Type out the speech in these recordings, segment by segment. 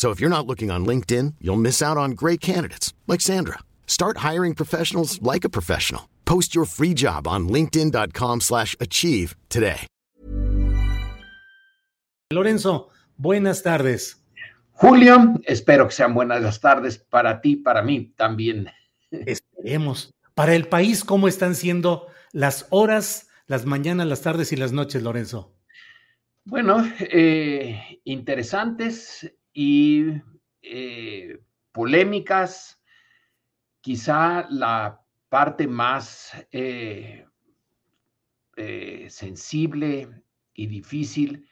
So if you're not looking on LinkedIn, you'll miss out on great candidates like Sandra. Start hiring professionals like a professional. Post your free job on linkedin.com/achieve today. Lorenzo, buenas tardes. Julio, espero que sean buenas las tardes para ti, para mí también. Esperemos. Para el país, ¿cómo están siendo las horas, las mañanas, las tardes y las noches, Lorenzo? Bueno, eh, interesantes y eh, polémicas. Quizá la parte más eh, eh, sensible y difícil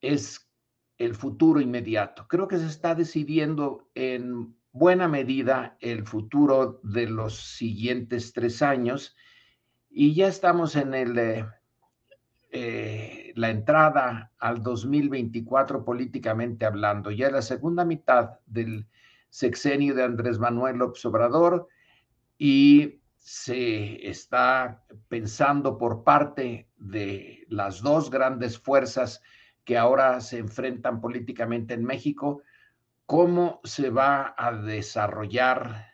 es el futuro inmediato. Creo que se está decidiendo en buena medida el futuro de los siguientes tres años y ya estamos en el eh, la entrada al 2024 políticamente hablando. Ya la segunda mitad del sexenio de Andrés Manuel López Obrador y se está pensando por parte de las dos grandes fuerzas que ahora se enfrentan políticamente en México, cómo se va a desarrollar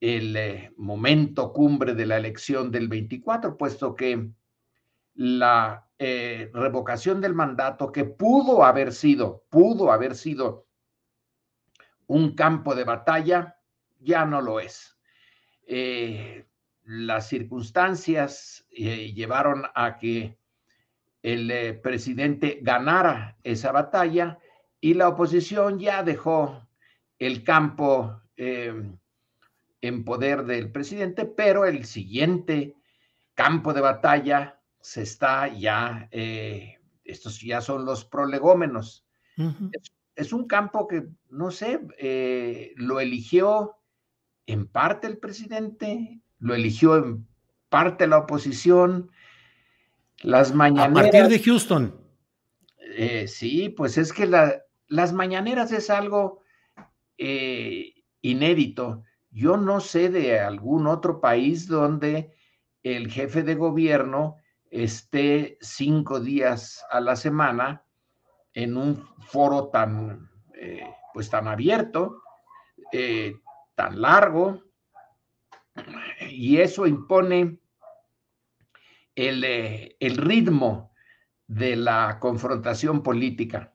el eh, momento cumbre de la elección del 24, puesto que la eh, revocación del mandato que pudo haber sido, pudo haber sido un campo de batalla, ya no lo es. Eh, las circunstancias eh, llevaron a que el presidente ganara esa batalla y la oposición ya dejó el campo en poder del presidente, pero el siguiente campo de batalla se está ya, eh, estos ya son los prolegómenos. es, un campo que, no sé, eh, lo eligió en parte el presidente, lo eligió en parte la oposición. Las mañaneras. A partir de Houston. Eh, sí, pues es que las mañaneras es algo inédito. Yo no sé de algún otro país donde el jefe de gobierno esté cinco días a la semana en un foro tan, eh, pues tan abierto, eh, tan largo, y eso impone el, eh, el ritmo de la confrontación política.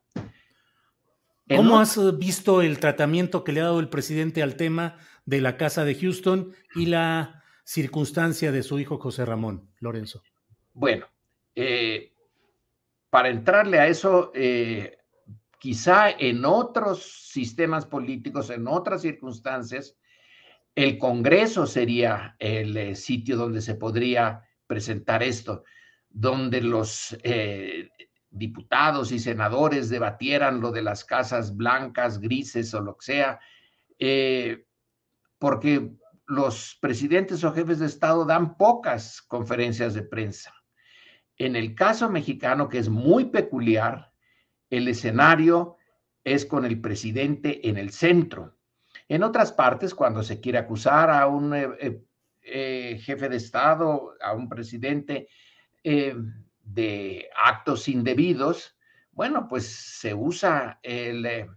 ¿Cómo has visto el tratamiento que le ha dado el presidente al tema de la Casa de Houston y la circunstancia de su hijo José Ramón, Lorenzo? Bueno, eh, para entrarle a eso, eh, quizá en otros sistemas políticos, en otras circunstancias, el Congreso sería el eh, sitio donde se podría presentar esto, donde los diputados y senadores debatieran lo de las casas blancas, grises o lo que sea, porque los presidentes o jefes de Estado dan pocas conferencias de prensa. En el caso mexicano, que es muy peculiar, el escenario es con el presidente en el centro. En otras partes, cuando se quiere acusar a un eh, eh, eh, jefe de Estado, a un presidente de actos indebidos, bueno, pues se usa el,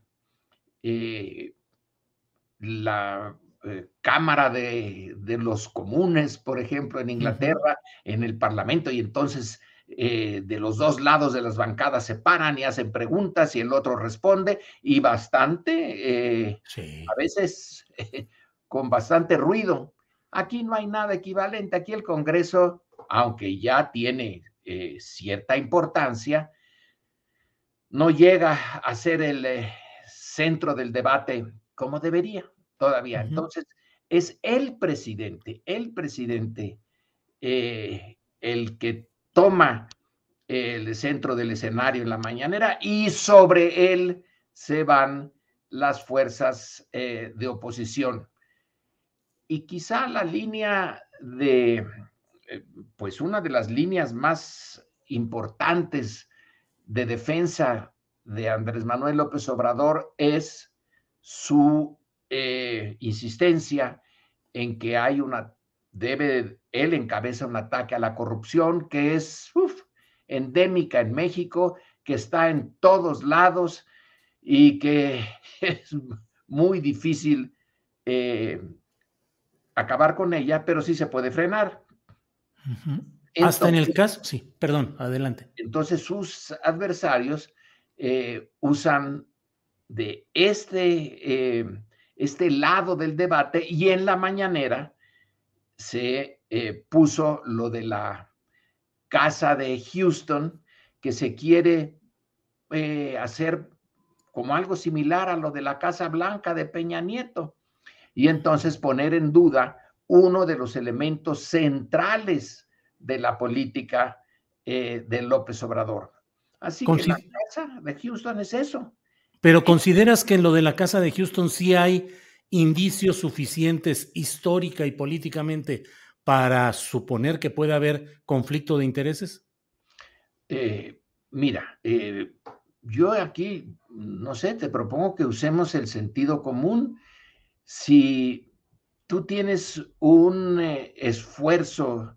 la eh, Cámara de, los Comunes, por ejemplo, en Inglaterra, en el Parlamento, y entonces eh, de los dos lados de las bancadas se paran y hacen preguntas y el otro responde, y bastante, eh, a veces con bastante ruido. Aquí no hay nada equivalente, aquí el Congreso, aunque ya tiene cierta importancia, no llega a ser el centro del debate como debería todavía. Entonces, es el presidente, el presidente, eh, el que toma el centro del escenario en la mañanera y sobre él se van las fuerzas eh, de oposición. Y quizá la línea de, eh, pues una de las líneas más importantes de defensa de Andrés Manuel López Obrador es su eh, insistencia en que hay una, debe, él encabeza un ataque a la corrupción que es endémica en México, que está en todos lados y que es muy difícil eh, acabar con ella, pero sí se puede frenar. Hasta en el caso, sí, perdón, adelante. Entonces sus adversarios eh, usan de este, eh, este lado del debate y en la mañanera se eh, puso lo de la casa de Houston que se quiere hacer como algo similar a lo de la Casa Blanca de Peña Nieto y entonces poner en duda uno de los elementos centrales de la política de López Obrador. Así que la casa de Houston es eso. Pero ¿consideras que en lo de la casa de Houston sí hay indicios suficientes histórica y políticamente para suponer que puede haber conflicto de intereses? Eh, mira, eh, yo aquí, no sé, te propongo que usemos el sentido común. Si tú tienes un eh, esfuerzo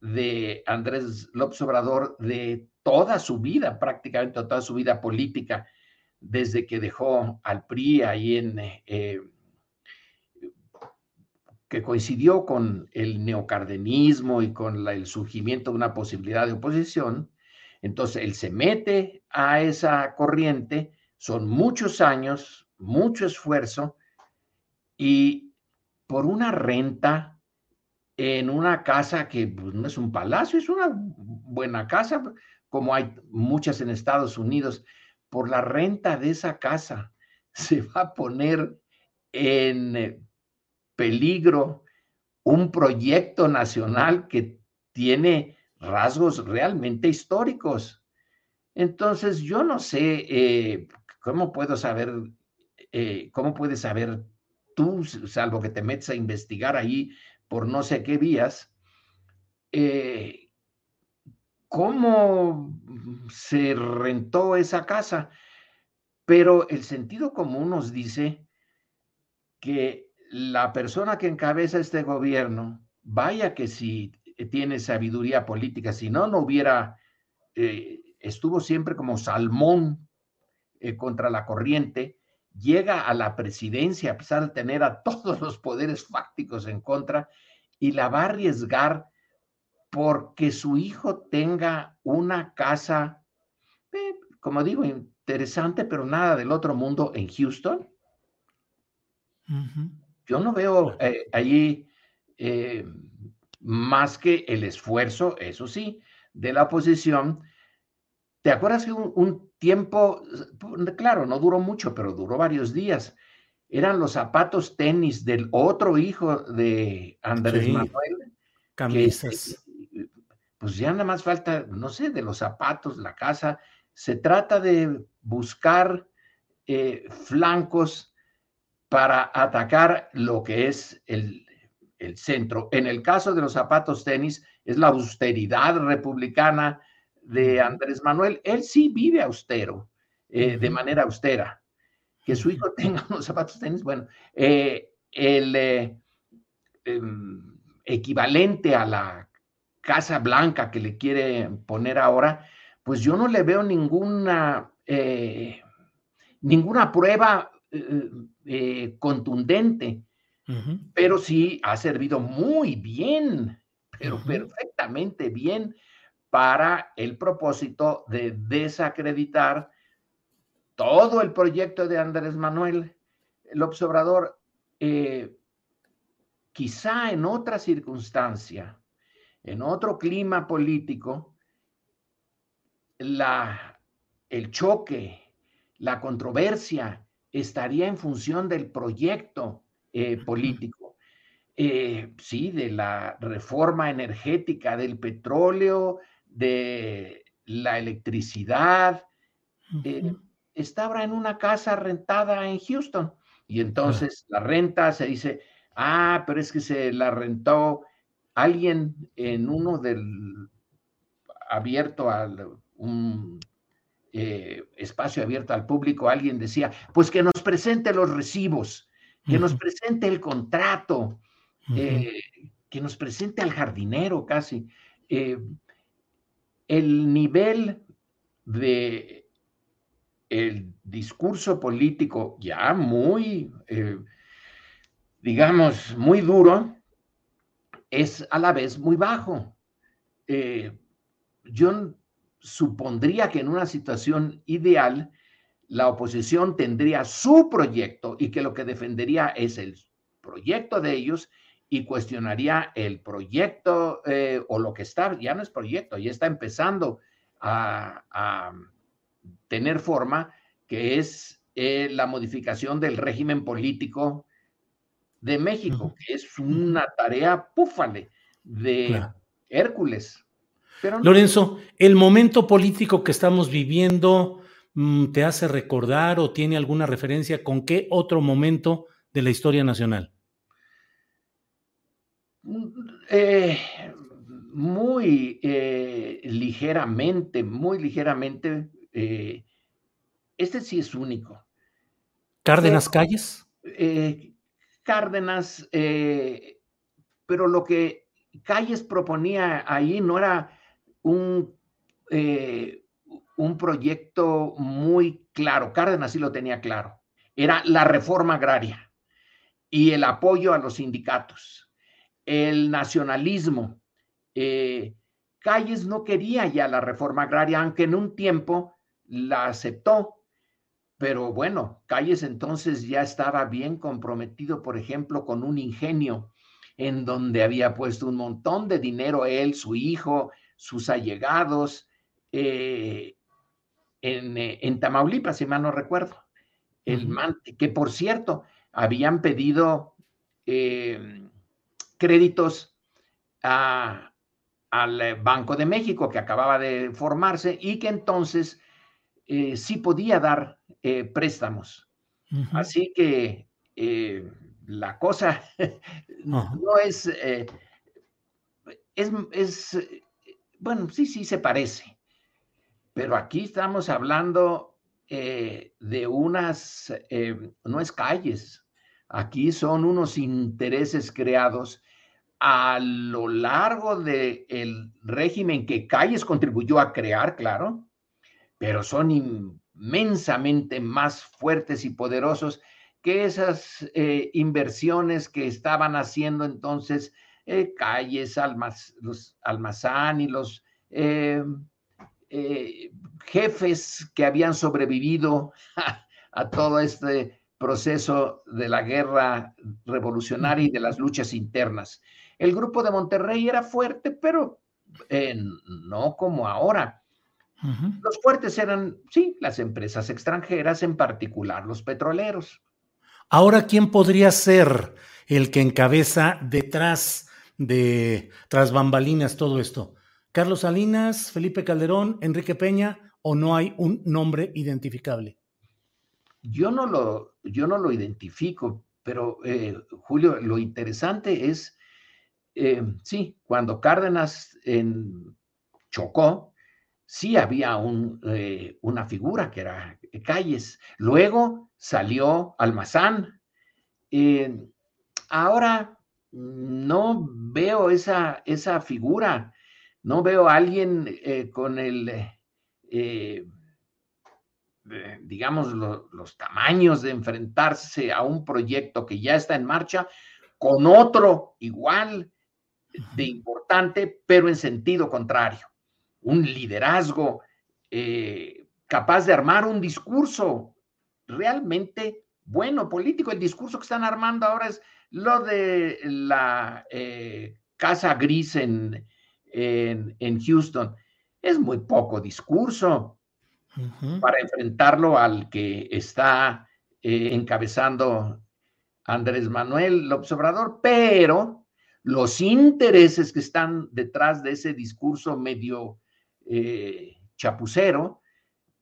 de Andrés López Obrador de toda su vida, prácticamente toda su vida política, desde que dejó al PRI ahí en, eh, que coincidió con el neocardenismo y con el surgimiento de una posibilidad de oposición. Entonces, él se mete a esa corriente, son muchos años, mucho esfuerzo, y por una renta en una casa que pues, no es un palacio, es una buena casa, como hay muchas en Estados Unidos, por la renta de esa casa se va a poner en eh, peligro un proyecto nacional que tiene rasgos realmente históricos. Entonces, yo no sé eh, cómo puedo saber, eh, cómo puedes saber tú, salvo que te metes a investigar ahí por no sé qué vías, cómo se rentó esa casa, pero el sentido común nos dice que la persona que encabeza este gobierno, vaya que si tiene sabiduría política, si no, no hubiera, eh, estuvo siempre como salmón eh, contra la corriente, llega a la presidencia a pesar de tener a todos los poderes fácticos en contra y la va a arriesgar porque su hijo tenga una casa, eh, como digo, interesante, pero nada del otro mundo en Houston. Yo no veo eh, allí eh, más que el esfuerzo, eso sí, de la oposición. ¿Te acuerdas que un, tiempo, claro, no duró mucho, pero duró varios días, eran los zapatos tenis del otro hijo de Andrés Manuel? Camisas pues ya nada más falta, no sé, de los zapatos, la casa. Se trata de buscar eh, flancos para atacar lo que es el, centro. En el caso de los zapatos tenis, es la austeridad republicana de Andrés Manuel. Él sí vive austero, eh, de manera austera. Que su hijo tenga unos zapatos tenis, bueno, eh, el em, equivalente a la Casa Blanca que le quiere poner ahora, pues yo no le veo ninguna, eh, ninguna prueba contundente, pero sí ha servido muy bien, pero perfectamente bien para el propósito de desacreditar todo el proyecto de Andrés Manuel López Obrador. Eh, quizá en otra circunstancia, en otro clima político, la, el choque, la controversia estaría en función del proyecto eh, político. Eh, sí, de la reforma energética del petróleo, de la electricidad. Eh, estaba en una casa rentada en Houston y entonces la renta se dice, ah, pero es que se la rentó alguien en uno del abierto al un eh, espacio abierto al público, alguien decía, pues que nos presente los recibos, que nos presente el contrato, eh, que nos presente al jardinero casi el nivel de el discurso político ya muy, eh, digamos, muy duro, es a la vez muy bajo. Eh, yo supondría que en una situación ideal, la oposición tendría su proyecto y que lo que defendería es el proyecto de ellos y cuestionaría el proyecto eh, o lo que está, ya no es proyecto, ya está empezando a, tener forma, que es eh, la modificación del régimen político de México, que es una tarea púfale de Hércules. Lorenzo, el momento político que estamos viviendo mm, te hace recordar o tiene alguna referencia con qué otro momento de la historia nacional? Eh, muy eh, ligeramente, muy ligeramente, eh, este sí es único. ¿Cárdenas Calles? Cárdenas, pero lo que Calles proponía ahí no era un, un proyecto muy claro, Cárdenas sí lo tenía claro, era la reforma agraria y el apoyo a los sindicatos el nacionalismo. Eh, Calles no quería ya la reforma agraria, aunque en un tiempo la aceptó. Pero bueno, Calles entonces ya estaba bien comprometido, por ejemplo, con un ingenio en donde había puesto un montón de dinero él, su hijo, sus allegados, eh, en, eh, en, Tamaulipas, si mal no recuerdo. El que por cierto, habían pedido créditos al eh, Banco de México que acababa de formarse y que entonces eh, sí podía dar eh, préstamos. Así que la cosa no es, es, es, bueno, sí, sí se parece, pero aquí estamos hablando de unas, no es calles, aquí son unos intereses creados a lo largo del régimen que Calles contribuyó a crear, claro, pero son inmensamente más fuertes y poderosos que esas eh, inversiones que estaban haciendo entonces eh, Calles, los Almazán y los eh, jefes que habían sobrevivido a todo este proceso de la guerra revolucionaria y de las luchas internas. El grupo de Monterrey era fuerte, pero no como ahora. Los fuertes eran, sí, las empresas extranjeras, en particular los petroleros. Ahora, ¿quién podría ser el que encabeza detrás de, tras bambalinas, todo esto? ¿Carlos Salinas, Felipe Calderón, Enrique Peña o no hay un nombre identificable? Yo no lo, yo no lo identifico, pero eh, Julio, lo interesante es eh, sí, cuando Cárdenas chocó, sí había eh, una figura que era Calles. Luego salió Almazán. Eh, ahora no veo esa, esa figura, no veo a alguien con el digamos, los tamaños de enfrentarse a un proyecto que ya está en marcha con otro igual de importante, pero en sentido contrario. Un liderazgo eh, capaz de armar un discurso realmente bueno, político. El discurso que están armando ahora es lo de la eh, Casa Gris en, en, Houston. Es muy poco discurso para enfrentarlo al que está eh, encabezando Andrés Manuel López Obrador, pero los intereses que están detrás de ese discurso medio eh, chapucero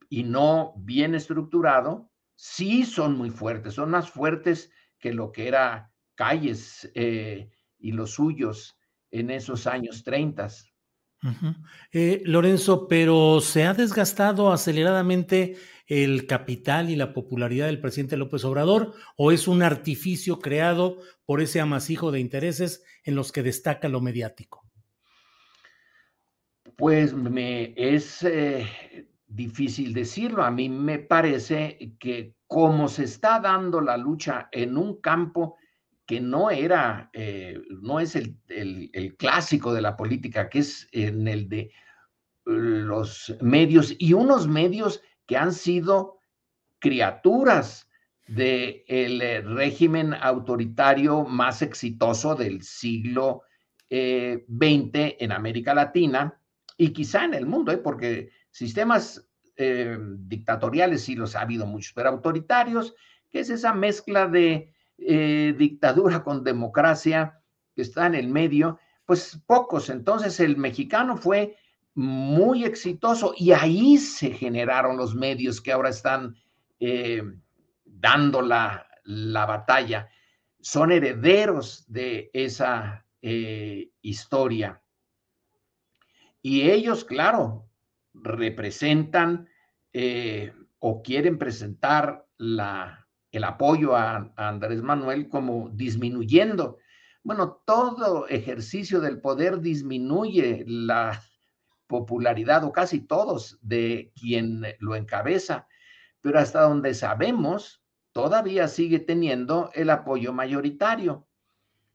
y no bien estructurado, sí son muy fuertes, son más fuertes que lo que era Calles eh, y los suyos en esos años 30. Eh, Lorenzo, pero ¿se ha desgastado aceleradamente el capital y la popularidad del presidente López Obrador o es un artificio creado por ese amasijo de intereses en los que destaca lo mediático? Pues me es eh, difícil decirlo. A mí me parece que como se está dando la lucha en un campo que no era, eh, no es el, clásico de la política, que es en el de los medios y unos medios que han sido criaturas del eh, régimen autoritario más exitoso del siglo XX eh, en América Latina y quizá en el mundo, porque sistemas dictatoriales sí los ha habido muchos, pero autoritarios, que es esa mezcla de eh, dictadura con democracia que está en el medio, pues pocos. Entonces el mexicano fue muy exitoso y ahí se generaron los medios que ahora están eh, dando la, batalla. Son herederos de esa eh, historia. Y ellos, claro, representan o quieren presentar el apoyo a, Andrés Manuel como disminuyendo. Bueno, todo ejercicio del poder disminuye la popularidad o casi todos de quien lo encabeza, pero hasta donde sabemos, todavía sigue teniendo el apoyo mayoritario.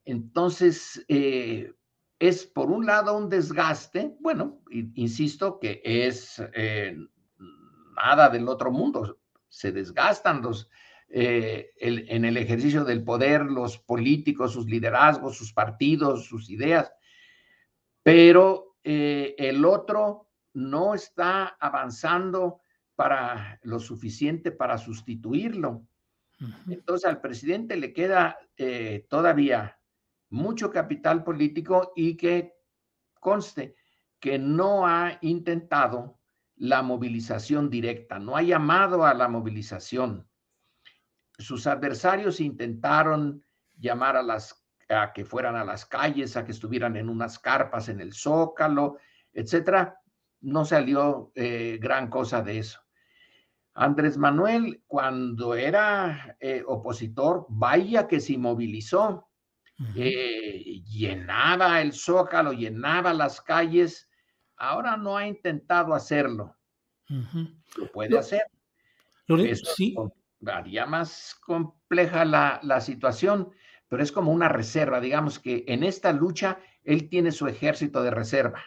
Entonces, eh, es por un lado un desgaste, bueno, insisto que es eh, nada del otro mundo, se desgastan los, eh, en el ejercicio del poder, los políticos, sus liderazgos, sus partidos, sus ideas, pero eh, el otro no está avanzando para lo suficiente para sustituirlo. Entonces al presidente le queda todavía mucho capital político y que conste que no ha intentado la movilización directa, no ha llamado a la movilización sus adversarios intentaron llamar a las a que fueran a las calles, a que estuvieran en unas carpas en el Zócalo, etcétera. No salió eh, gran cosa de eso. Andrés Manuel, cuando era eh, opositor, vaya que se movilizó, eh, llenaba el Zócalo, llenaba las calles. Ahora no ha intentado hacerlo. Lo puede hacer. sí haría más compleja la, situación, pero es como una reserva, digamos que en esta lucha él tiene su ejército de reserva.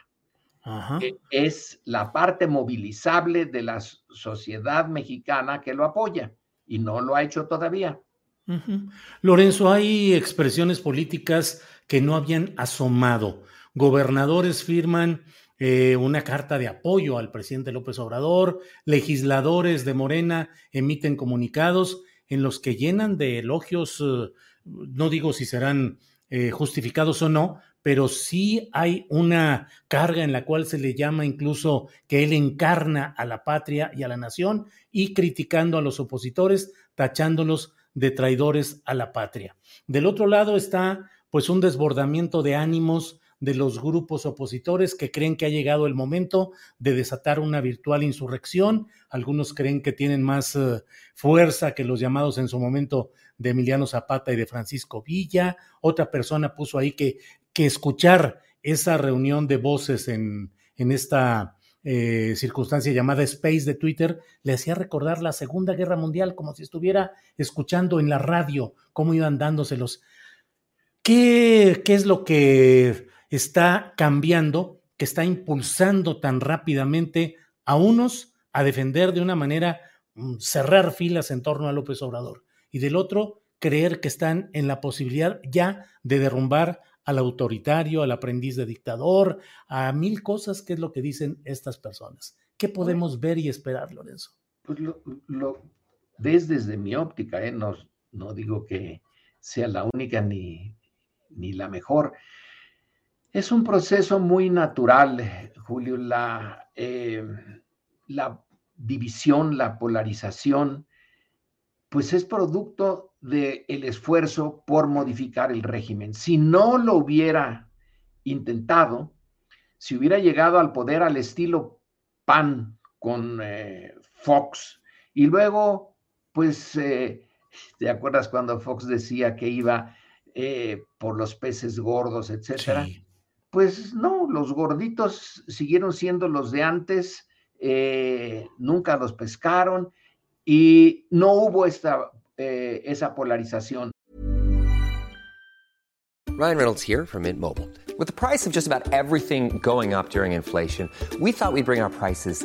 es la parte movilizable de la sociedad mexicana que lo apoya y no lo ha hecho todavía. Lorenzo, hay expresiones políticas que no habían asomado. Gobernadores firman eh, una carta de apoyo al presidente López Obrador, legisladores de Morena emiten comunicados en los que llenan de elogios, eh, no digo si serán eh, justificados o no, pero sí hay una carga en la cual se le llama incluso que él encarna a la patria y a la nación y criticando a los opositores, tachándolos de traidores a la patria. Del otro lado está pues un desbordamiento de ánimos de los grupos opositores que creen que ha llegado el momento de desatar una virtual insurrección. Algunos creen que tienen más eh, fuerza que los llamados en su momento de Emiliano Zapata y de Francisco Villa. Otra persona puso ahí que, que escuchar esa reunión de voces en, en esta eh, circunstancia llamada Space de Twitter le hacía recordar la Segunda Guerra Mundial, como si estuviera escuchando en la radio cómo iban dándoselos. ¿Qué, qué es lo que está cambiando, que está impulsando tan rápidamente a unos a defender de una manera mm, cerrar filas en torno a López Obrador y del otro creer que están en la posibilidad ya de derrumbar al autoritario, al aprendiz de dictador, a mil cosas que es lo que dicen estas personas. ¿Qué podemos ver y esperar, Lorenzo? Pues lo, ves desde mi óptica, ¿eh? no, no digo que sea la única ni, ni la mejor. Es un proceso muy natural, Julio, la, eh, la división, la polarización, pues es producto del esfuerzo por modificar el régimen. Si no lo hubiera intentado, si hubiera llegado al poder al estilo PAN con eh, Fox y luego, pues, eh, ¿te acuerdas cuando Fox decía que iba eh, por los peces gordos, etcétera? Pues no, los gorditos siguieron siendo los de antes, nunca los pescaron y no hubo eh, esa polarización. Ryan Reynolds here from Mint Mobile. With the price of just about everything going up during inflation, we thought we'd bring our prices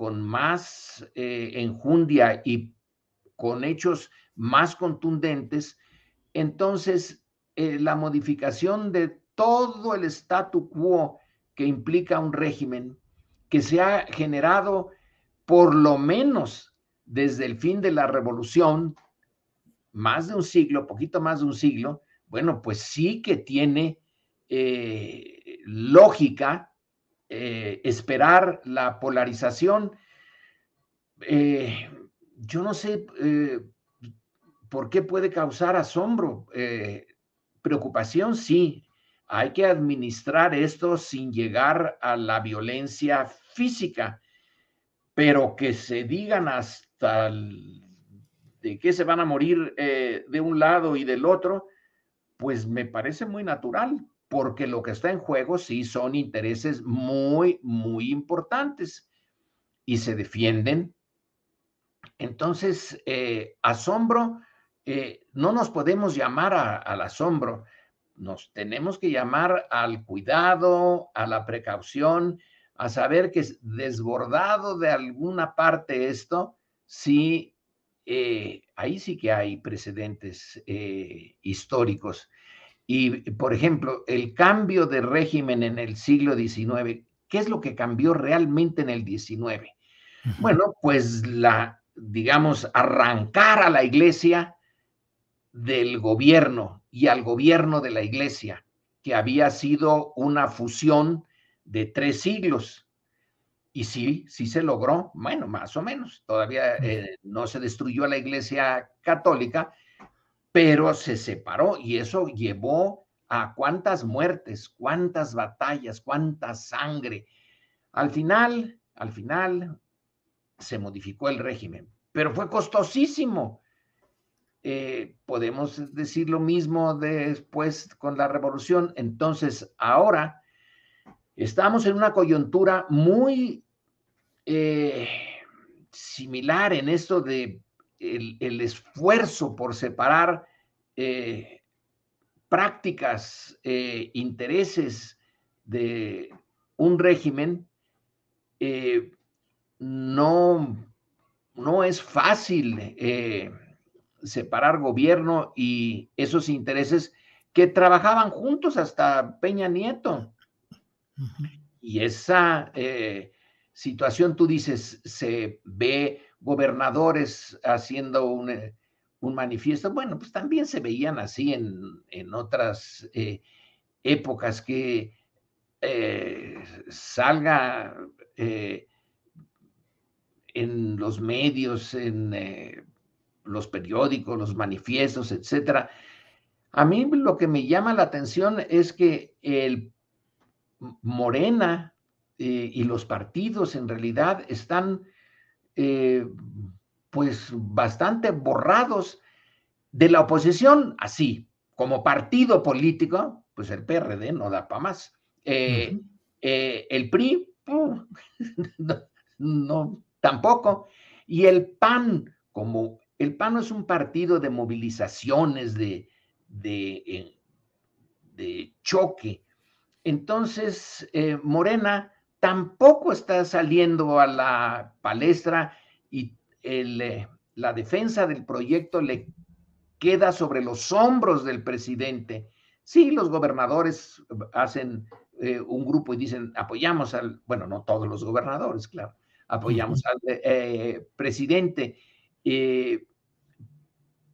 con más eh, enjundia y con hechos más contundentes, entonces eh, la modificación de todo el statu quo que implica un régimen que se ha generado por lo menos desde el fin de la revolución, más de un siglo, poquito más de un siglo, bueno, pues sí que tiene eh, lógica eh, esperar la polarización. Eh, yo no sé eh, por qué puede causar asombro. preocupación, sí. Hay que administrar esto sin llegar a la violencia física, pero que se digan hasta de que se van a morir de un lado y del otro, pues me parece muy natural porque lo que está en juego sí son intereses muy, muy importantes y se defienden. Entonces, eh, asombro, eh, no nos podemos llamar al asombro, nos tenemos que llamar al cuidado, a la precaución, a saber que desbordado de alguna parte esto, sí, eh, ahí sí que hay precedentes históricos. Y, por ejemplo, el cambio de régimen en el siglo XIX, ¿qué es lo que cambió realmente en el XIX? Bueno, pues la, digamos, arrancar a la iglesia del gobierno y al gobierno de la iglesia, que había sido una fusión de tres siglos. Y sí, sí se logró, bueno, más o menos. Todavía eh, no se destruyó la iglesia católica, pero se separó y eso llevó a cuántas muertes, cuántas batallas, cuánta sangre. Al final, al final se modificó el régimen, pero fue costosísimo. Eh, podemos decir lo mismo después con la revolución. Entonces, ahora estamos en una coyuntura muy eh, similar en esto de el, esfuerzo por separar eh, prácticas, eh, intereses de un régimen eh, no, no es fácil eh, separar gobierno y esos intereses que trabajaban juntos hasta Peña Nieto. Y esa situación, tú dices, se ve gobernadores haciendo un, un, manifiesto. Bueno, pues también se veían así en, en otras épocas que salga en los medios, en eh, los periódicos, los manifiestos, etcétera. A mí lo que me llama la atención es que el Morena eh, y los partidos en realidad están eh, pues bastante borrados de la oposición, así como partido político, pues el PRD no da para más. el PRI, no, tampoco. Y el PAN, como el PAN no es un partido de movilizaciones, de, de, eh, de choque. Entonces, eh, Morena tampoco está saliendo a la palestra y eh, la defensa del proyecto le queda sobre los hombros del presidente. Sí, los gobernadores hacen un grupo y dicen, apoyamos al, bueno, no todos los gobernadores, claro, apoyamos al eh, presidente, eh,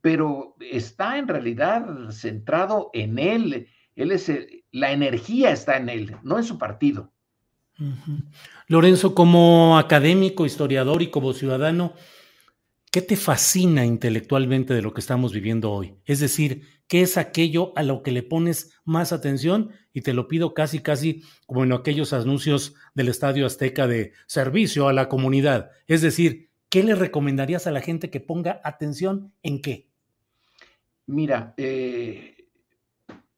pero está en realidad centrado en él. Él es la energía está en él, no en su partido. Lorenzo, como académico, historiador y como ciudadano, ¿qué te fascina intelectualmente de lo que estamos viviendo hoy? Es decir, ¿qué es aquello a lo que le pones más atención? Y te lo pido casi, casi como en aquellos anuncios del Estadio Azteca de servicio a la comunidad. Es decir, ¿qué le recomendarías a la gente que ponga atención en qué? Mira, eh,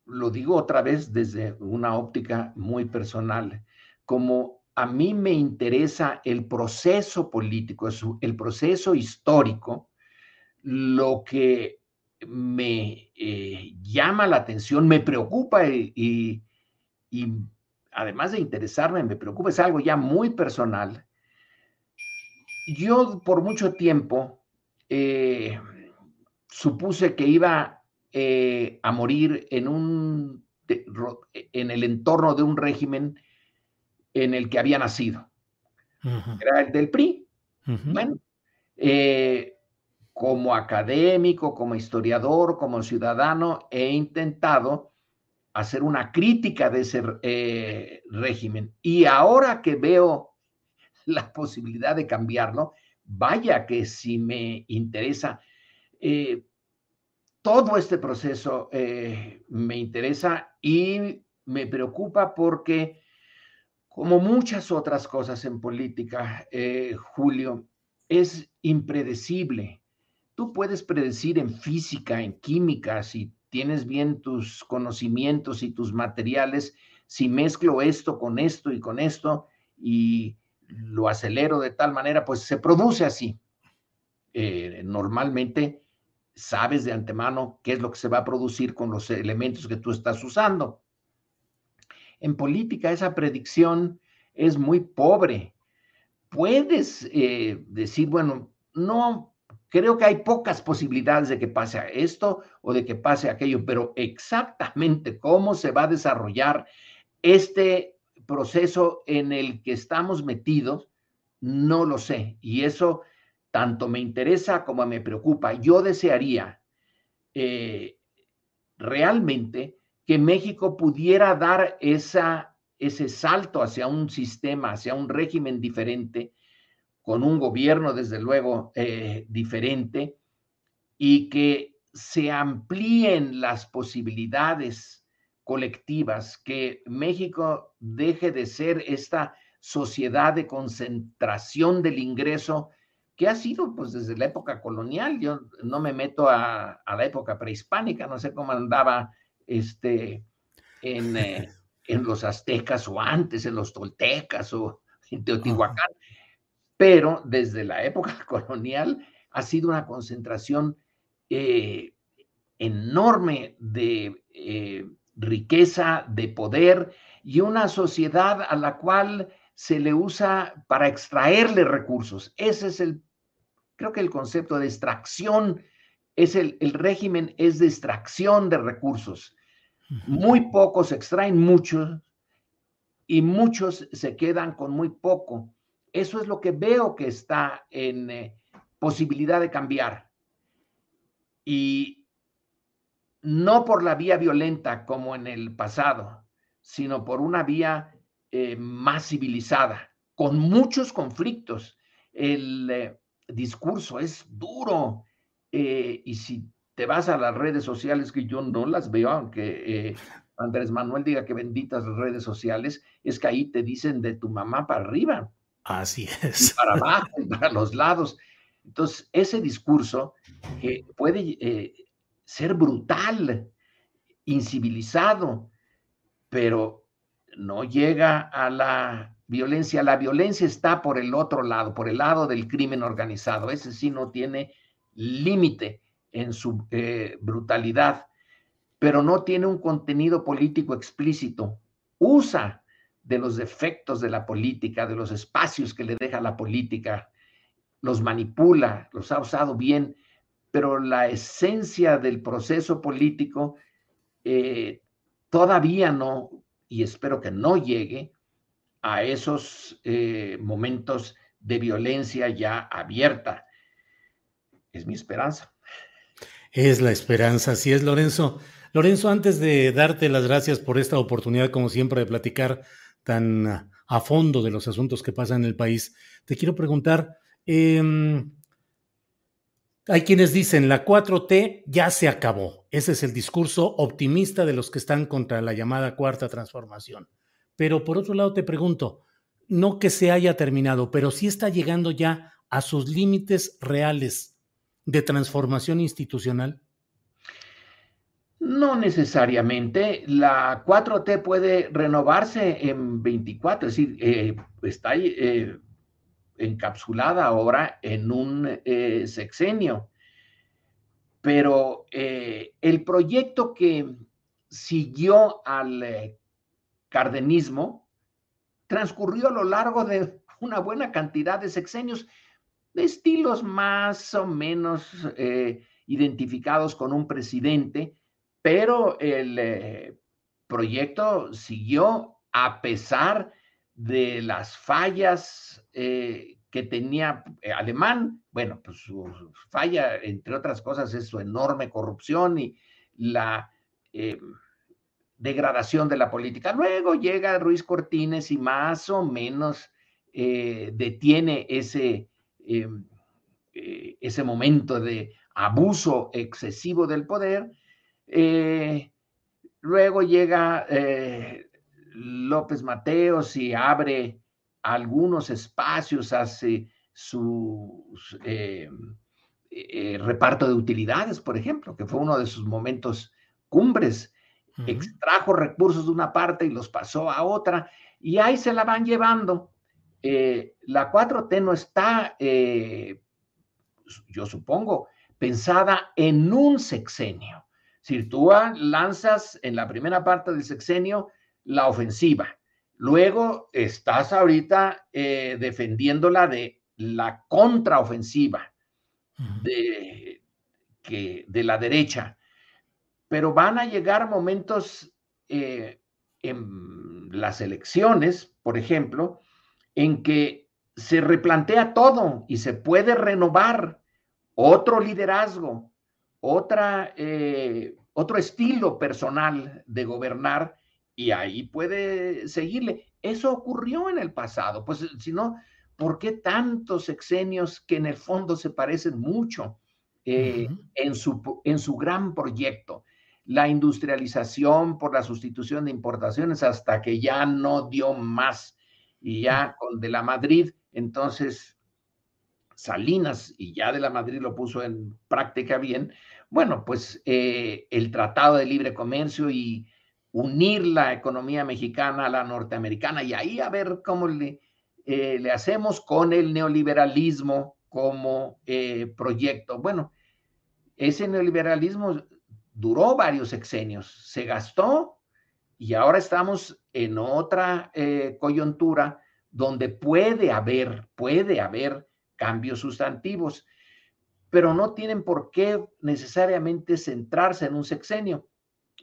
lo digo otra vez desde una óptica muy personal, como a mí me interesa el proceso político, el proceso histórico, lo que me eh, llama la atención, me preocupa y, además de interesarme, me preocupa, es algo ya muy personal. Yo por mucho tiempo eh, supuse que iba eh, a morir en, un, en el entorno de un régimen en el que había nacido. Era el del PRI. Bueno, eh, como académico, como historiador, como ciudadano, he intentado hacer una crítica de ese eh, régimen. Y ahora que veo la posibilidad de cambiarlo, vaya que si me interesa, eh, todo este proceso me interesa y me preocupa porque como muchas otras cosas en política, eh, Julio, es impredecible. Tú puedes predecir en física, en química, si tienes bien tus conocimientos y tus materiales, si mezclo esto con esto y con esto y lo acelero de tal manera, pues se produce así. Eh, normalmente sabes de antemano qué es lo que se va a producir con los elementos que tú estás usando. En política esa predicción es muy pobre. Puedes eh, decir, bueno, no, creo que hay pocas posibilidades de que pase esto o de que pase aquello, pero exactamente cómo se va a desarrollar este proceso en el que estamos metidos, no lo sé. Y eso tanto me interesa como me preocupa. Yo desearía eh, realmente que México pudiera dar esa, ese salto hacia un sistema, hacia un régimen diferente, con un gobierno, desde luego, eh, diferente, y que se amplíen las posibilidades colectivas, que México deje de ser esta sociedad de concentración del ingreso que ha sido pues desde la época colonial. Yo no me meto a, a la época prehispánica, no sé cómo andaba este, eh, en, los aztecas o antes, en los toltecas o en Teotihuacán, pero desde la época colonial ha sido una concentración eh, enorme de eh, riqueza, de poder y una sociedad a la cual se le usa para extraerle recursos. Ese es el, creo que el concepto de extracción, es el, el régimen es de extracción de recursos. Muy pocos extraen muchos y muchos se quedan con muy poco. Eso es lo que veo que está en eh, posibilidad de cambiar. Y no por la vía violenta como en el pasado, sino por una vía eh, más civilizada, con muchos conflictos. El eh, discurso es duro y si te vas a las redes sociales, que yo no las veo, aunque Andrés Manuel diga que benditas redes sociales, es que ahí te dicen de tu mamá para arriba. Así es. Y para abajo, y para los lados. Entonces, ese discurso eh, puede eh, ser brutal, incivilizado, pero no llega a la violencia. La violencia está por el otro lado, por el lado del crimen organizado. Ese sí no tiene límite en su eh, brutalidad, pero no tiene un contenido político explícito. Usa de los defectos de la política, de los espacios que le deja la política, los manipula, los ha usado bien, pero la esencia del proceso político eh, todavía no, y espero que no llegue a esos eh, momentos de violencia ya abierta. Es mi esperanza. Es la esperanza, así es, Lorenzo. Lorenzo, antes de darte las gracias por esta oportunidad, como siempre, de platicar tan a fondo de los asuntos que pasan en el país, te quiero preguntar, em, hay quienes dicen la 4T ya se acabó. Ese es el discurso optimista de los que están contra la llamada cuarta transformación. Pero por otro lado te pregunto, no que se haya terminado, pero sí está llegando ya a sus límites reales de transformación institucional. No necesariamente. La 4T puede renovarse en 24, es decir, eh, está eh, encapsulada ahora en un eh, sexenio. Pero el proyecto que siguió al cardenismo transcurrió a lo largo de una buena cantidad de sexenios, de estilos más o menos identificados con un presidente, pero el eh, proyecto siguió a pesar de las fallas eh, que tenía eh, Alemán. Bueno, pues su falla, entre otras cosas, es su enorme corrupción y la degradación de la política. Luego llega Ruiz Cortines y más o menos detiene ese, ese momento de abuso excesivo del poder eh, luego llega eh, López Mateos y abre algunos espacios, hace su eh, reparto de utilidades, por ejemplo, que fue uno de sus momentos cumbres. Extrajo recursos de una parte y los pasó a otra, y ahí se la van llevando. La 4T no está, yo supongo, pensada en un sexenio. Si tú lanzas en la primera parte del sexenio la ofensiva, luego estás ahorita eh, defendiéndola de la contraofensiva de, que, de la derecha, pero van a llegar momentos eh, en las elecciones, por ejemplo, en que se replantea todo y se puede renovar otro liderazgo, otra, eh, otro estilo personal de gobernar y ahí puede seguirle. Eso ocurrió en el pasado, pues si no, ¿por qué tantos sexenios que en el fondo se parecen mucho eh, en, su, en su gran proyecto? La industrialización por la sustitución de importaciones hasta que ya no dio más y ya con de la Madrid, entonces Salinas, y ya de la Madrid lo puso en práctica bien, bueno, pues eh, el Tratado de Libre Comercio y unir la economía mexicana a la norteamericana y ahí a ver cómo le, eh, hacemos con el neoliberalismo como eh, proyecto. Bueno, ese neoliberalismo duró varios sexenios, se gastó y ahora estamos en otra coyuntura donde puede haber, puede haber cambios sustantivos, pero no tienen por qué necesariamente centrarse en un sexenio.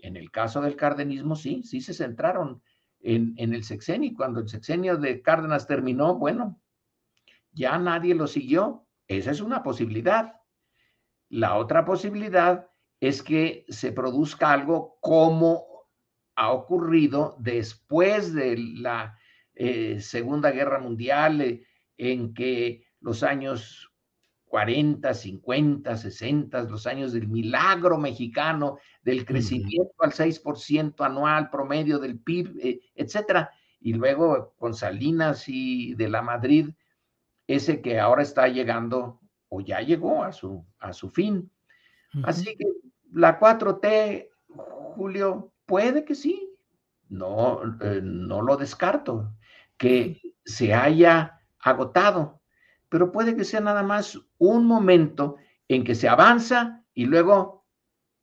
En el caso del cardenismo, sí, sí se centraron en, en el sexenio. Cuando el sexenio de Cárdenas terminó, bueno, ya nadie lo siguió. Esa es una posibilidad. La otra posibilidad es que se produzca algo como ha ocurrido después de la eh, Segunda Guerra Mundial, eh, en que los años 40, 50, 60, los años del milagro mexicano, del crecimiento al 6% anual promedio del PIB, eh, etcétera. Y luego con Salinas y de la Madrid, ese que ahora está llegando o ya llegó a su, a su fin. Así que la 4T, Julio, puede que sí, no, no lo descarto, que se haya agotado pero puede que sea nada más un momento en que se avanza y luego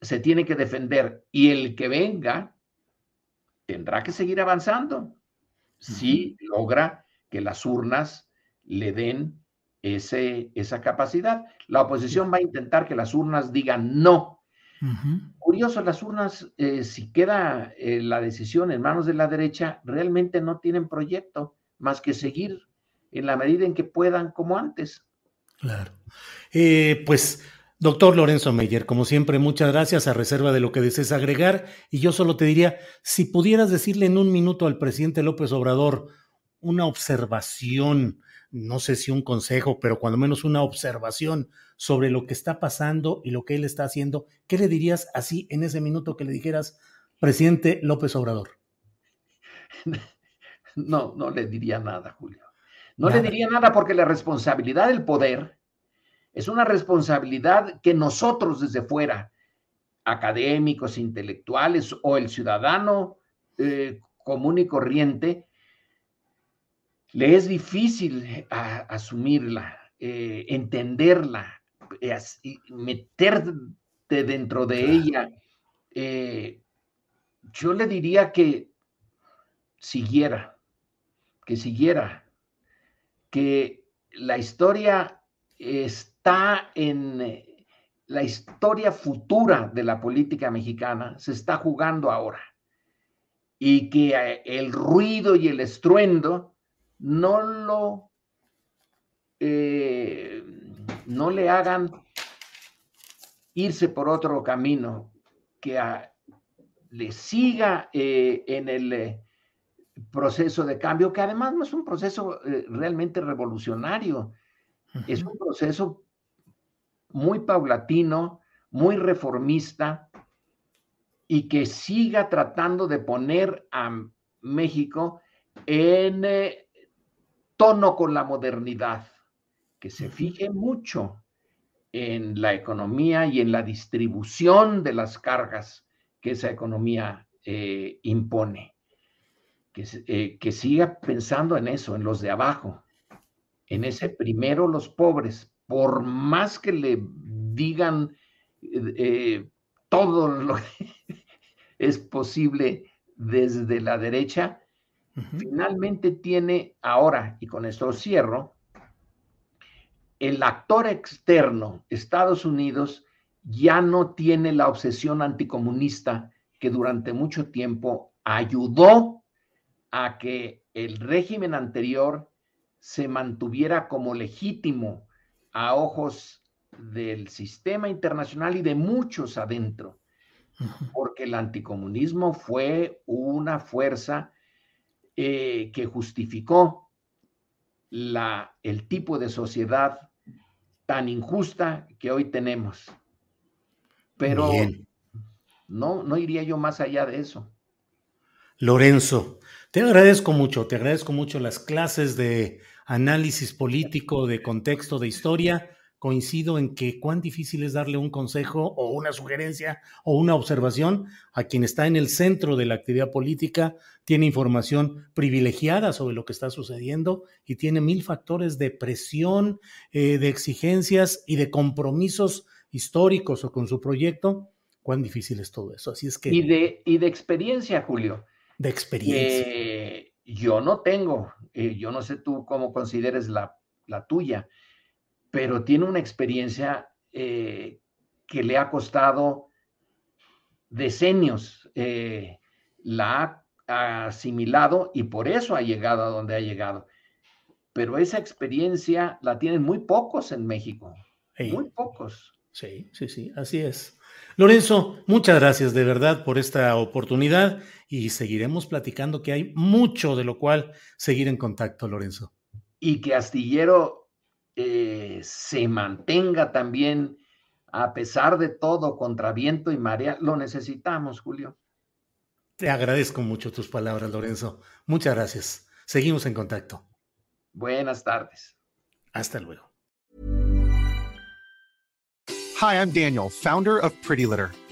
se tiene que defender. Y el que venga tendrá que seguir avanzando si logra que las urnas le den ese, esa capacidad. La oposición va a intentar que las urnas digan no. Curioso, las urnas, eh, si queda eh, la decisión en manos de la derecha, realmente no tienen proyecto más que seguir en la medida en que puedan como antes. Claro. Eh, pues, doctor Lorenzo Meyer, como siempre, muchas gracias a reserva de lo que desees agregar. Y yo solo te diría, si pudieras decirle en un minuto al presidente López Obrador una observación, no sé si un consejo, pero cuando menos una observación sobre lo que está pasando y lo que él está haciendo, ¿qué le dirías así en ese minuto que le dijeras, presidente López Obrador? No, no le diría nada, Julio. No le diría nada porque la responsabilidad del poder es una responsabilidad que nosotros desde fuera, académicos, intelectuales o el ciudadano eh, común y corriente, le es difícil asumirla, eh, entenderla, eh, meterte dentro de ella. yo le diría que siguiera, que siguiera que la historia está en eh, la historia futura de la política mexicana, se está jugando ahora. Y que eh, el ruido y el estruendo no lo, eh, no le hagan irse por otro camino, que le siga en el proceso de cambio, que además no es un proceso eh, realmente revolucionario, es un proceso muy paulatino, muy reformista y que siga tratando de poner a México en eh, tono con la modernidad, que se fije mucho en la economía y en la distribución de las cargas que esa economía eh, impone que, que siga pensando en eso, en los de abajo, en ese primero los pobres, por más que le digan eh, todo lo que es posible desde la derecha, finalmente tiene ahora, y con esto cierro, el actor externo, Estados Unidos, ya no tiene la obsesión anticomunista que durante mucho tiempo ayudó a que el régimen anterior se mantuviera como legítimo a ojos del sistema internacional y de muchos adentro, porque el anticomunismo fue una fuerza eh, que justificó la, el tipo de sociedad tan injusta que hoy tenemos. Pero no, no iría yo más allá de eso. Lorenzo, te agradezco mucho, te agradezco mucho las clases de análisis político, de contexto, de historia. Coincido en que cuán difícil es darle un consejo o una sugerencia o una observación a quien está en el centro de la actividad política, tiene información privilegiada sobre lo que está sucediendo y tiene mil factores de presión, eh, de exigencias y de compromisos históricos o con su proyecto. Cuán difícil es todo eso. Así es que. Y de, y de experiencia, Julio de experiencia. yo no tengo, eh, yo no sé tú cómo consideres la, tuya, pero tiene una experiencia eh, que le ha costado decenios, eh, la ha asimilado y por eso ha llegado a donde ha llegado. Pero esa experiencia la tienen muy pocos en México, muy pocos. Sí, sí, sí, así es. Lorenzo, muchas gracias de verdad por esta oportunidad y seguiremos platicando que hay mucho de lo cual seguir en contacto, Lorenzo. Y que Astillero eh, se mantenga también a pesar de todo, contra viento y marea, lo necesitamos, Julio. Te agradezco mucho tus palabras, Lorenzo. Muchas gracias. Seguimos en contacto. Buenas tardes. Hasta luego. Hi, I'm Daniel, founder of Pretty Litter.